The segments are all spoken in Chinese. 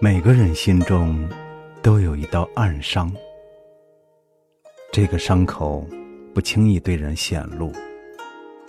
每个人心中都有一道暗伤，这个伤口不轻易对人显露，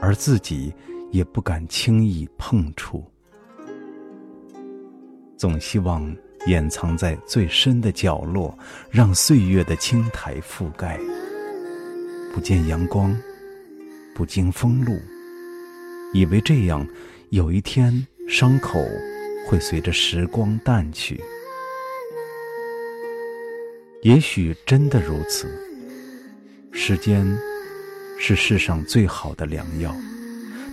而自己也不敢轻易碰触，总希望掩藏在最深的角落，让岁月的青苔覆盖，不见阳光，不经风露，以为这样有一天伤口。会随着时光淡去，也许真的如此。时间是世上最好的良药，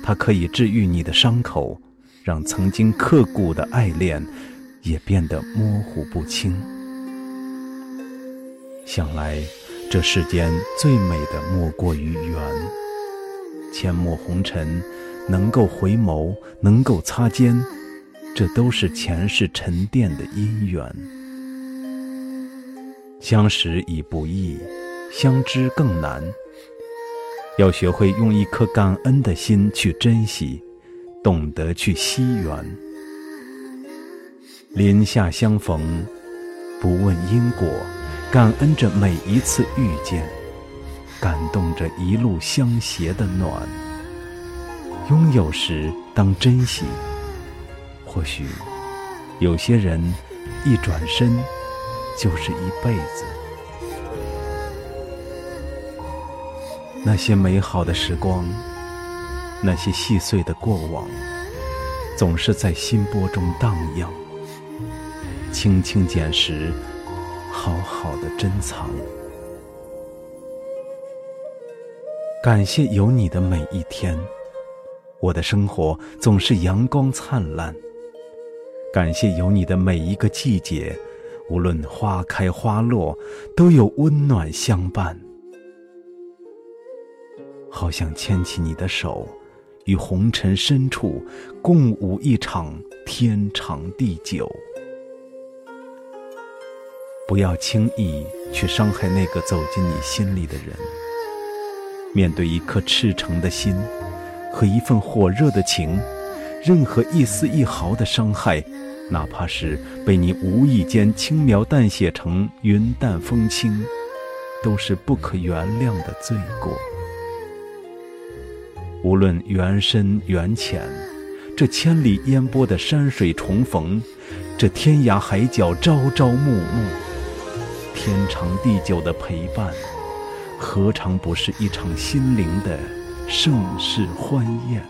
它可以治愈你的伤口，让曾经刻骨的爱恋也变得模糊不清。想来，这世间最美的莫过于缘。阡陌红尘，能够回眸，能够擦肩。这都是前世沉淀的因缘，相识已不易，相知更难。要学会用一颗感恩的心去珍惜，懂得去惜缘。林下相逢，不问因果，感恩着每一次遇见，感动着一路相携的暖。拥有时当珍惜。或许，有些人一转身就是一辈子。那些美好的时光，那些细碎的过往，总是在心波中荡漾。轻轻捡拾，好好的珍藏。感谢有你的每一天，我的生活总是阳光灿烂。感谢有你的每一个季节，无论花开花落，都有温暖相伴。好想牵起你的手，与红尘深处共舞一场天长地久。不要轻易去伤害那个走进你心里的人。面对一颗赤诚的心和一份火热的情。任何一丝一毫的伤害，哪怕是被你无意间轻描淡写成云淡风轻，都是不可原谅的罪过。无论缘深缘浅，这千里烟波的山水重逢，这天涯海角朝朝暮暮，天长地久的陪伴，何尝不是一场心灵的盛世欢宴？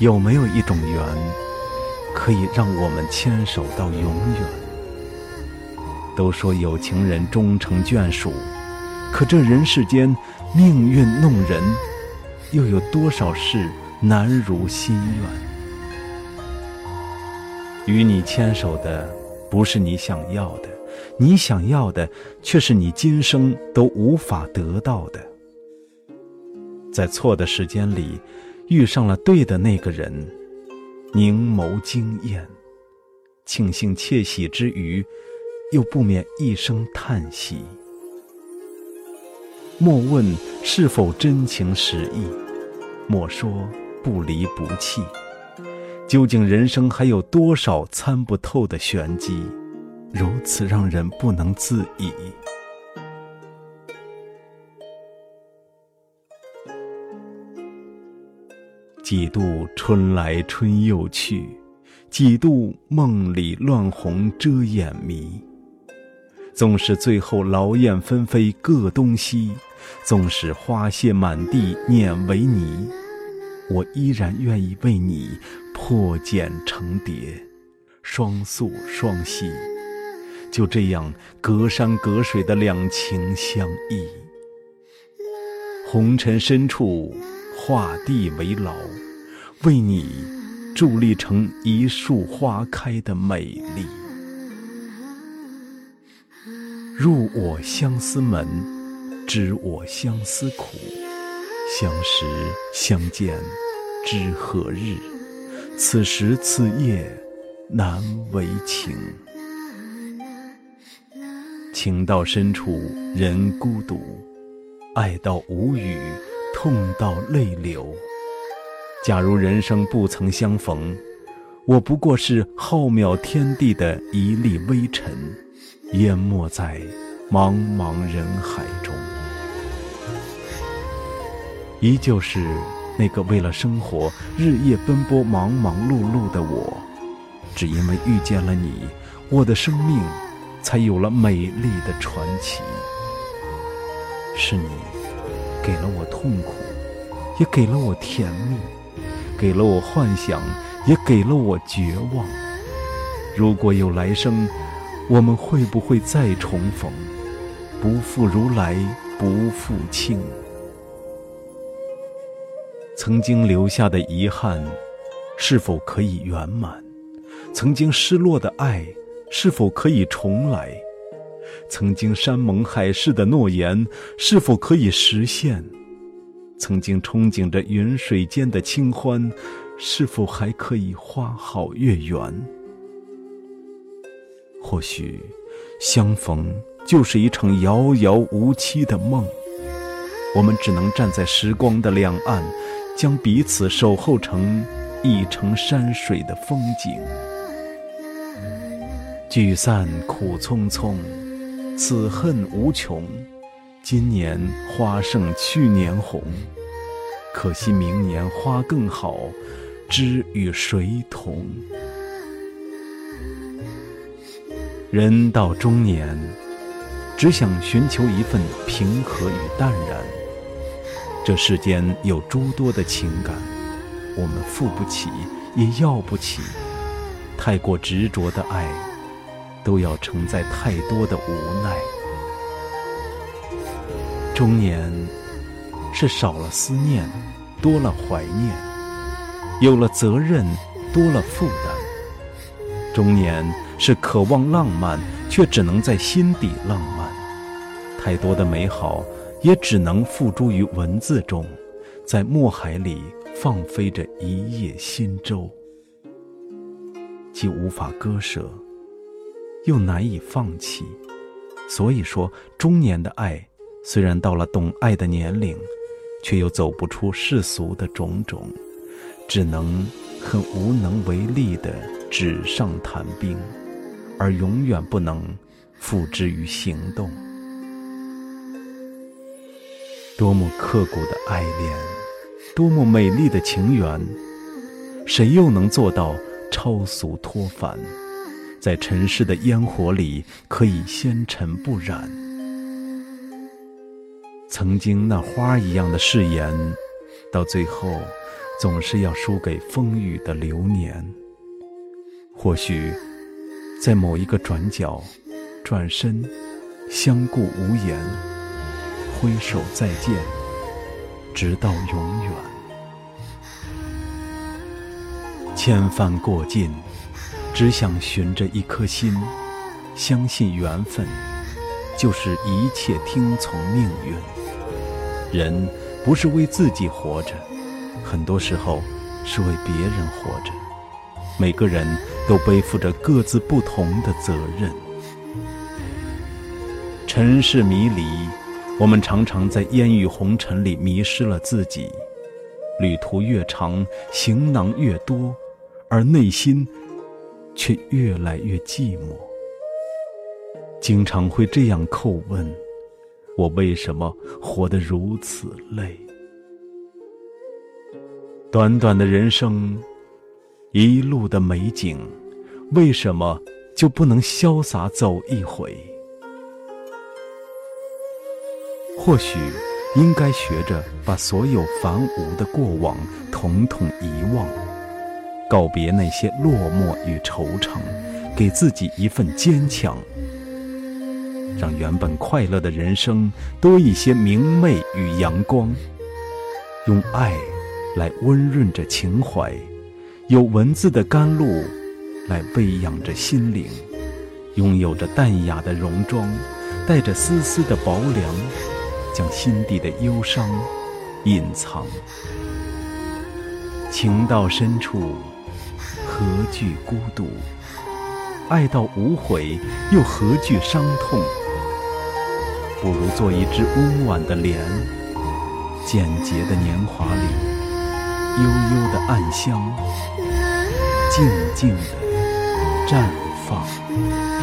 有没有一种缘，可以让我们牵手到永远？都说有情人终成眷属，可这人世间命运弄人，又有多少事难如心愿？与你牵手的不是你想要的，你想要的却是你今生都无法得到的。在错的时间里。遇上了对的那个人，凝眸惊艳，庆幸窃喜之余，又不免一声叹息。莫问是否真情实意，莫说不离不弃，究竟人生还有多少参不透的玄机，如此让人不能自已。几度春来春又去，几度梦里乱红遮眼迷。纵使最后劳燕分飞各东西，纵使花谢满地碾为泥，我依然愿意为你破茧成蝶，双宿双栖。就这样隔山隔水的两情相依，红尘深处。画地为牢，为你伫立成一树花开的美丽。入我相思门，知我相思苦。相识相见知何日？此时此夜难为情。情到深处人孤独，爱到无语，痛到泪流。假如人生不曾相逢，我不过是浩渺天地的一粒微尘，淹没在茫茫人海中。依旧是那个为了生活日夜奔波、忙忙碌碌的我，只因为遇见了你，我的生命才有了美丽的传奇。是你给了我痛苦，也给了我甜蜜，给了我幻想。也给了我绝望。如果有来生，我们会不会再重逢？不负如来不负卿。曾经留下的遗憾，是否可以圆满？曾经失落的爱，是否可以重来？曾经山盟海誓的诺言，是否可以实现？曾经憧憬着云水间的清欢。是否还可以花好月圆？或许，相逢就是一场遥遥无期的梦。我们只能站在时光的两岸，将彼此守候成一程山水的风景。聚散苦匆匆，此恨无穷。今年花胜去年红，可惜明年花更好。知与谁同？人到中年，只想寻求一份平和与淡然。这世间有诸多的情感，我们付不起，也要不起。太过执着的爱，都要承载太多的无奈。中年，是少了思念，多了怀念。有了责任，多了负担。中年是渴望浪漫，却只能在心底浪漫。太多的美好，也只能付诸于文字中，在墨海里放飞着一叶新舟。既无法割舍，又难以放弃。所以说，中年的爱，虽然到了懂爱的年龄，却又走不出世俗的种种。只能很无能为力的纸上谈兵，而永远不能付之于行动。多么刻骨的爱恋，多么美丽的情缘，谁又能做到超俗脱凡，在尘世的烟火里可以纤尘不染？曾经那花一样的誓言，到最后。总是要输给风雨的流年。或许，在某一个转角，转身，相顾无言，挥手再见，直到永远。千帆过尽，只想寻着一颗心，相信缘分，就是一切听从命运。人不是为自己活着。很多时候是为别人活着，每个人都背负着各自不同的责任。尘世迷离，我们常常在烟雨红尘里迷失了自己。旅途越长，行囊越多，而内心却越来越寂寞。经常会这样叩问：我为什么活得如此累？短短的人生，一路的美景，为什么就不能潇洒走一回？或许应该学着把所有繁芜的过往统统遗忘，告别那些落寞与惆怅，给自己一份坚强，让原本快乐的人生多一些明媚与阳光，用爱。来温润着情怀，有文字的甘露来喂养着心灵，拥有着淡雅的戎装，带着丝丝的薄凉，将心底的忧伤隐藏。情到深处，何惧孤独？爱到无悔，又何惧伤痛？不如做一只温婉的莲，简洁的年华里，悠悠的暗香，静静的绽放。